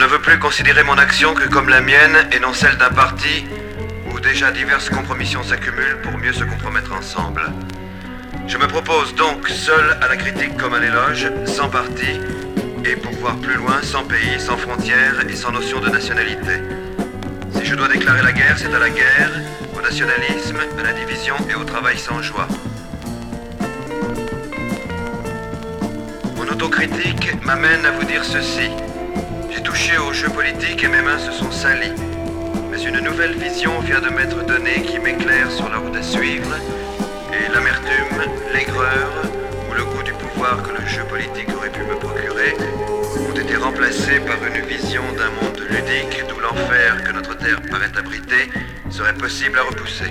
Ne veux plus considérer mon action que comme la mienne et non celle d'un parti où déjà diverses compromissions s'accumulent pour mieux se compromettre ensemble. Je me propose donc seul à la critique comme à l'éloge, sans parti, et pour voir plus loin, sans pays, sans frontières et sans notion de nationalité. Si je dois déclarer la guerre, c'est à la guerre, au nationalisme, à la division et au travail sans joie. Mon autocritique m'amène à vous dire ceci. J'ai touché au jeu politique et mes mains se sont salies. Mais une nouvelle vision vient de m'être donnée qui m'éclaire sur la route à suivre. Et l'amertume, l'aigreur ou le goût du pouvoir que le jeu politique aurait pu me procurer ont été remplacés par une vision d'un monde ludique d'où l'enfer que notre terre paraît abriter serait possible à repousser.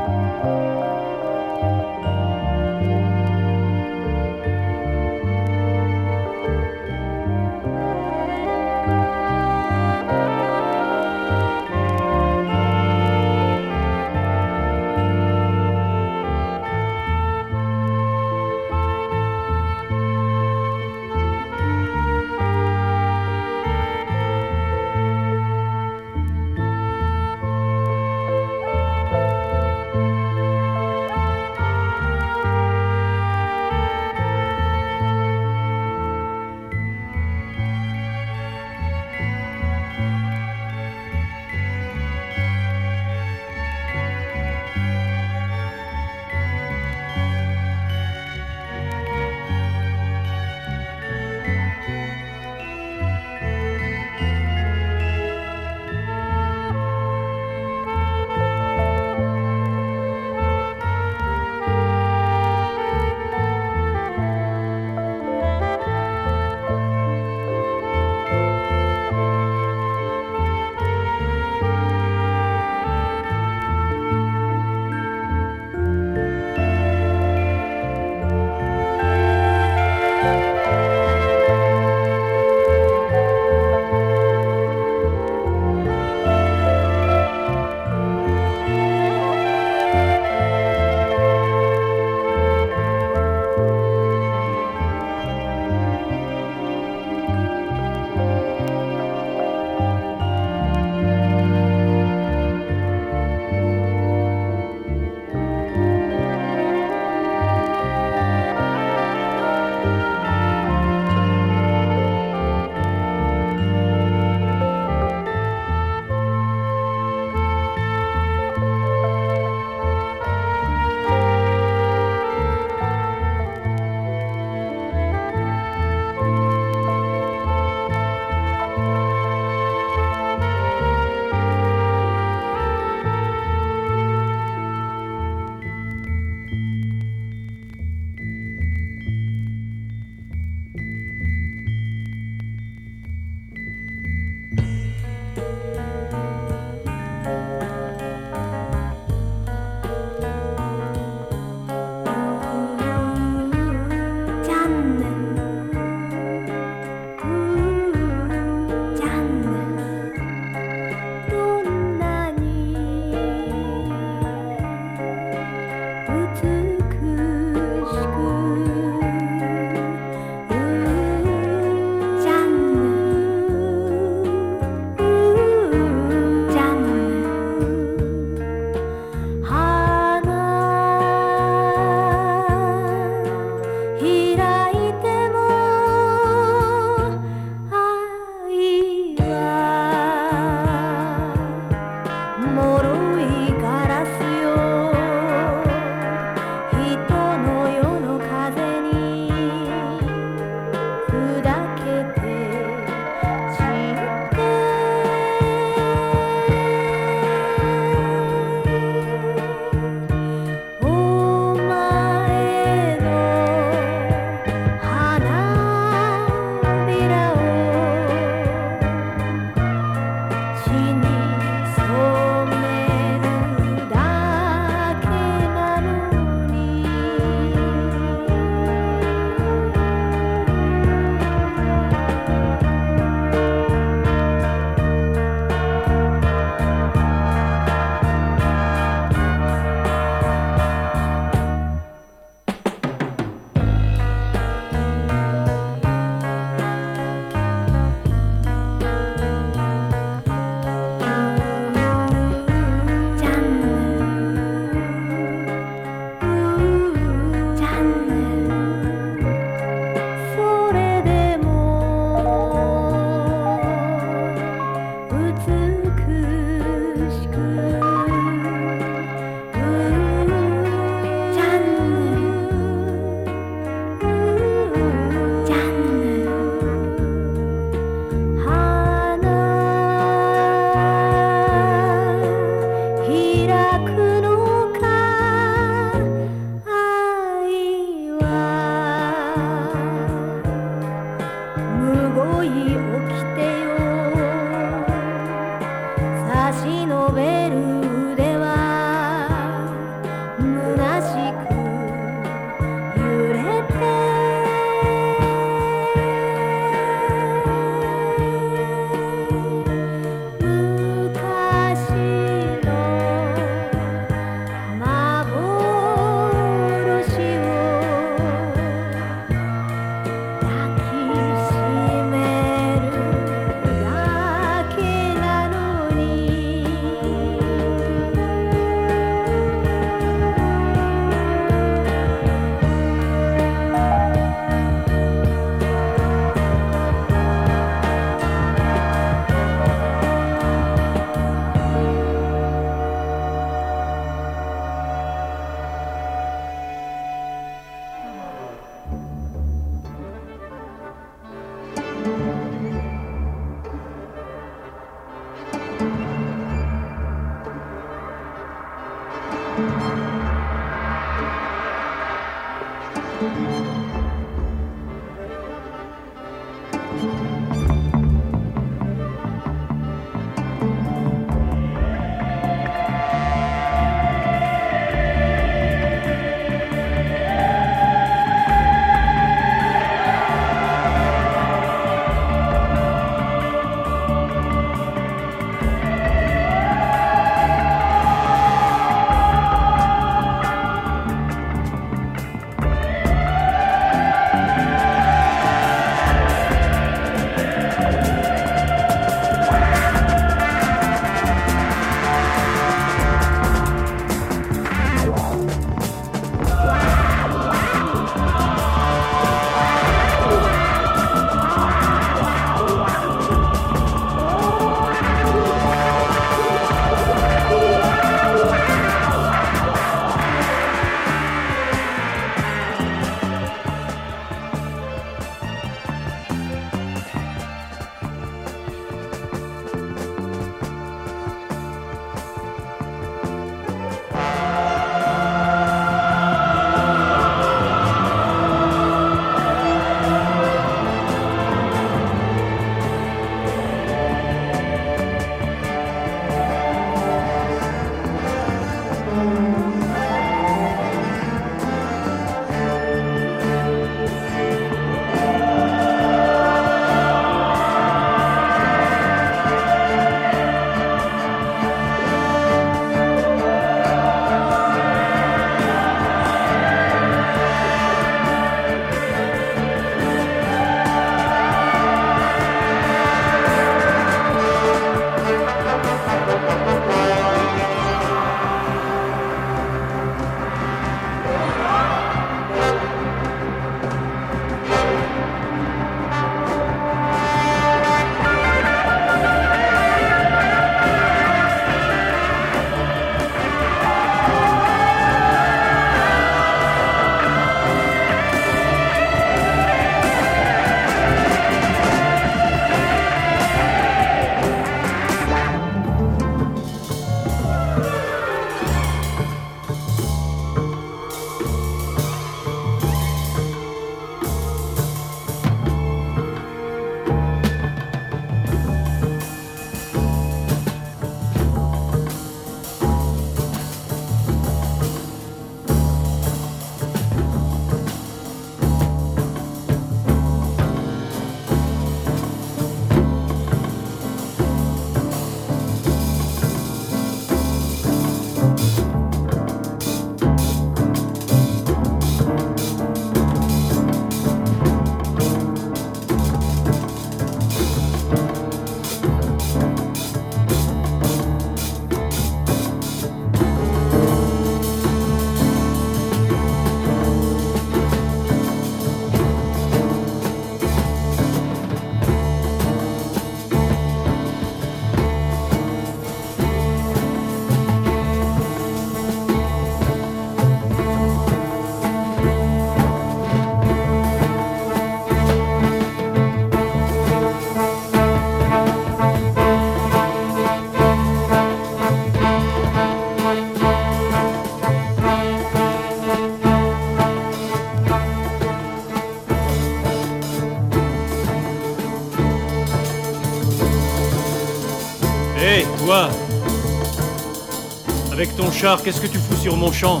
Ton char, qu'est-ce que tu fous sur mon champ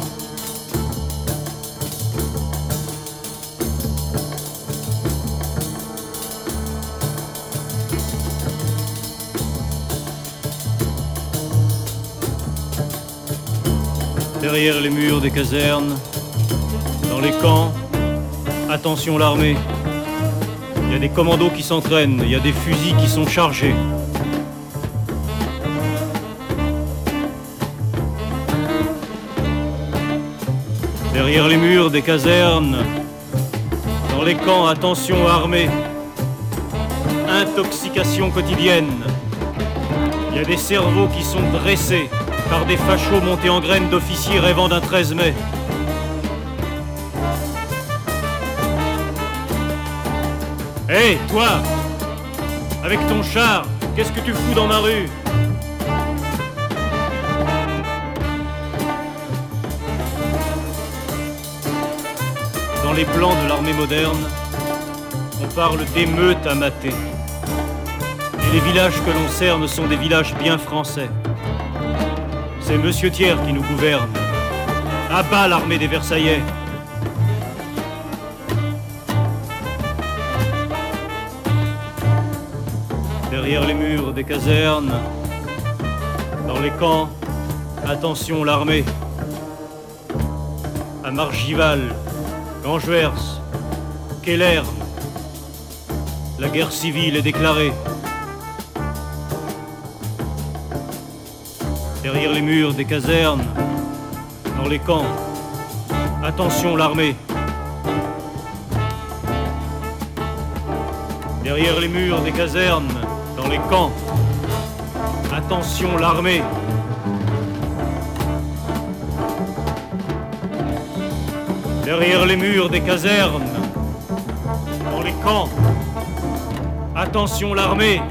Derrière les murs des casernes, dans les camps, attention l'armée. Il y a des commandos qui s'entraînent, il y a des fusils qui sont chargés. Derrière les murs des casernes, dans les camps, attention armée. Intoxication quotidienne. Il y a des cerveaux qui sont dressés par des fachos montés en graines d'officiers rêvant d'un 13 mai. Hé, toi Avec ton char, qu'est-ce que tu fous dans ma rue? Plans de l'armée moderne, on parle d'émeutes à mater. Et les villages que l'on cerne sont des villages bien français. C'est Monsieur Thiers qui nous gouverne. À bas l'armée des Versaillais. Derrière les murs des casernes, dans les camps, attention l'armée. À Margival, Gangeers, Keller, la guerre civile est déclarée. Derrière les murs des casernes, dans les camps, attention l'armée. Derrière les murs des casernes, dans les camps, attention l'armée. Derrière les murs des casernes, dans les camps, attention l'armée.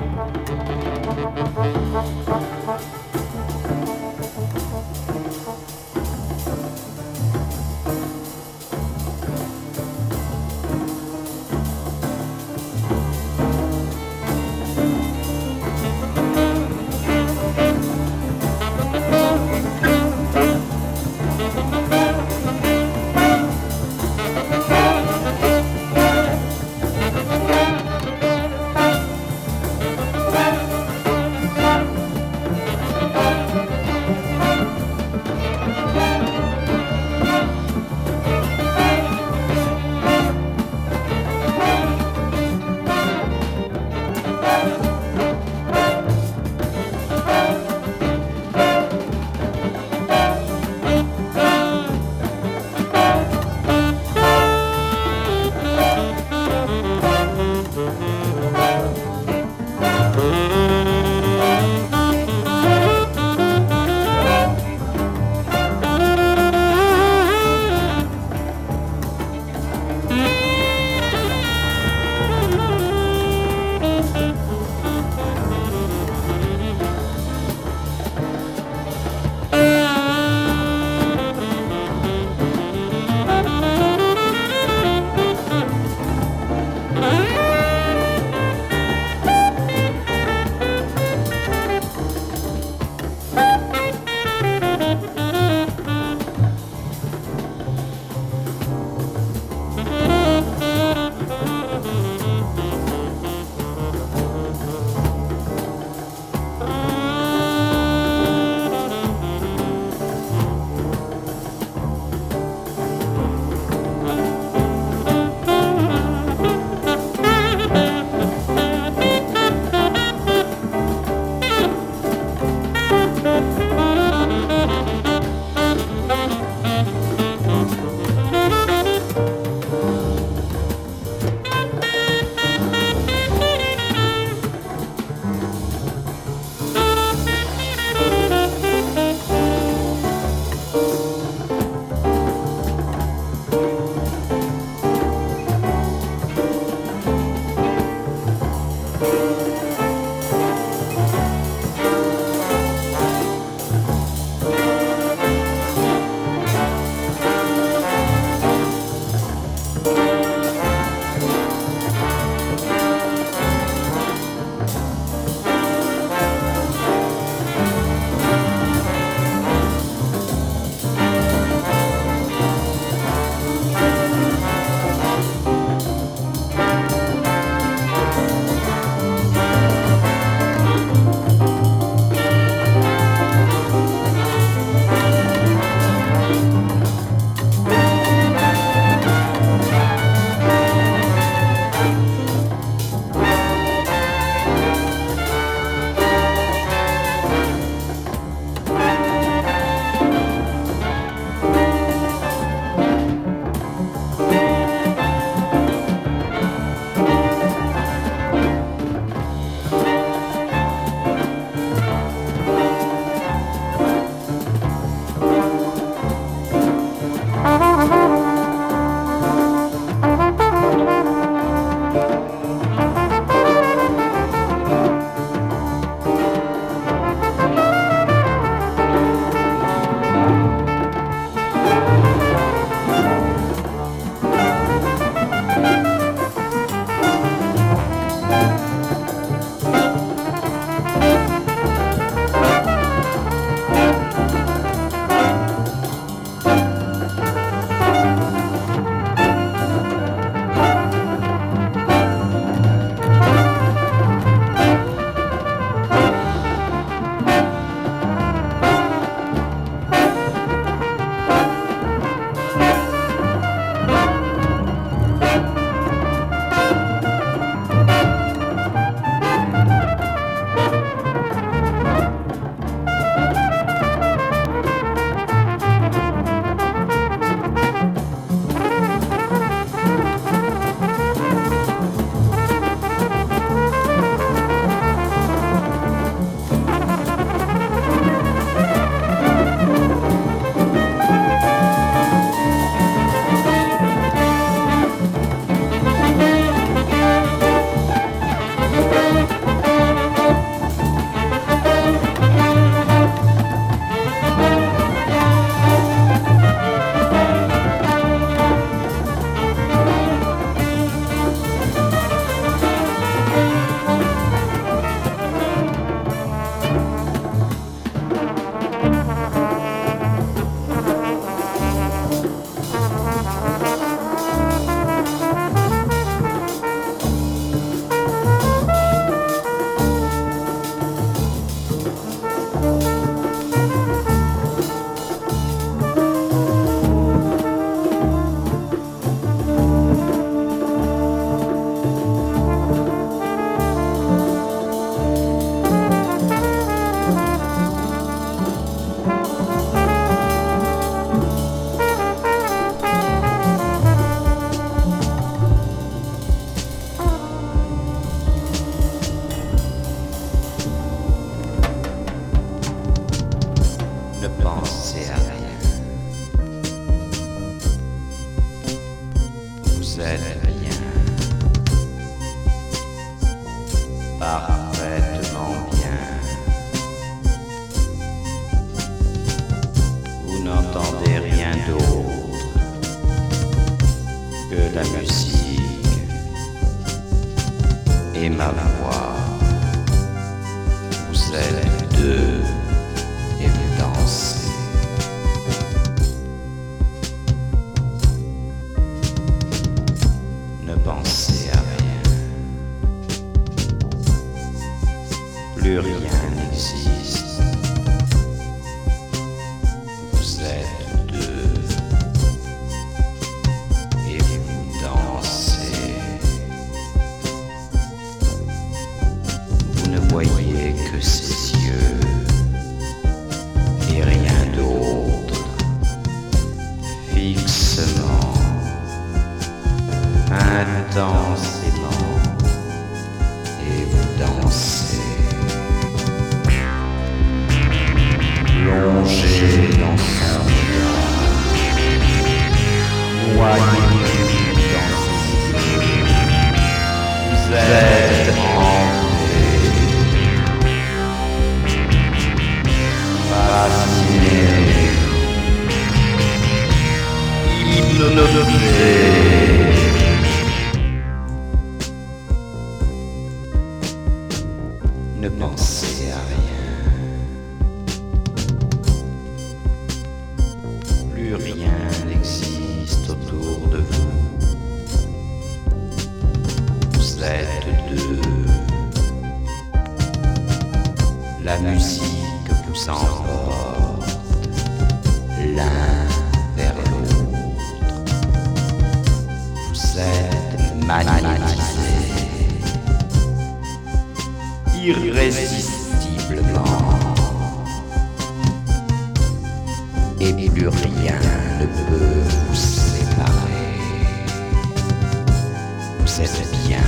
Êtes bien.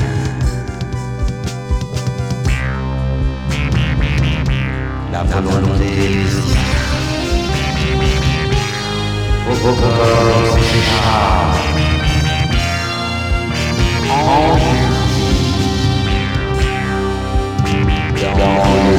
La volonté vos corps en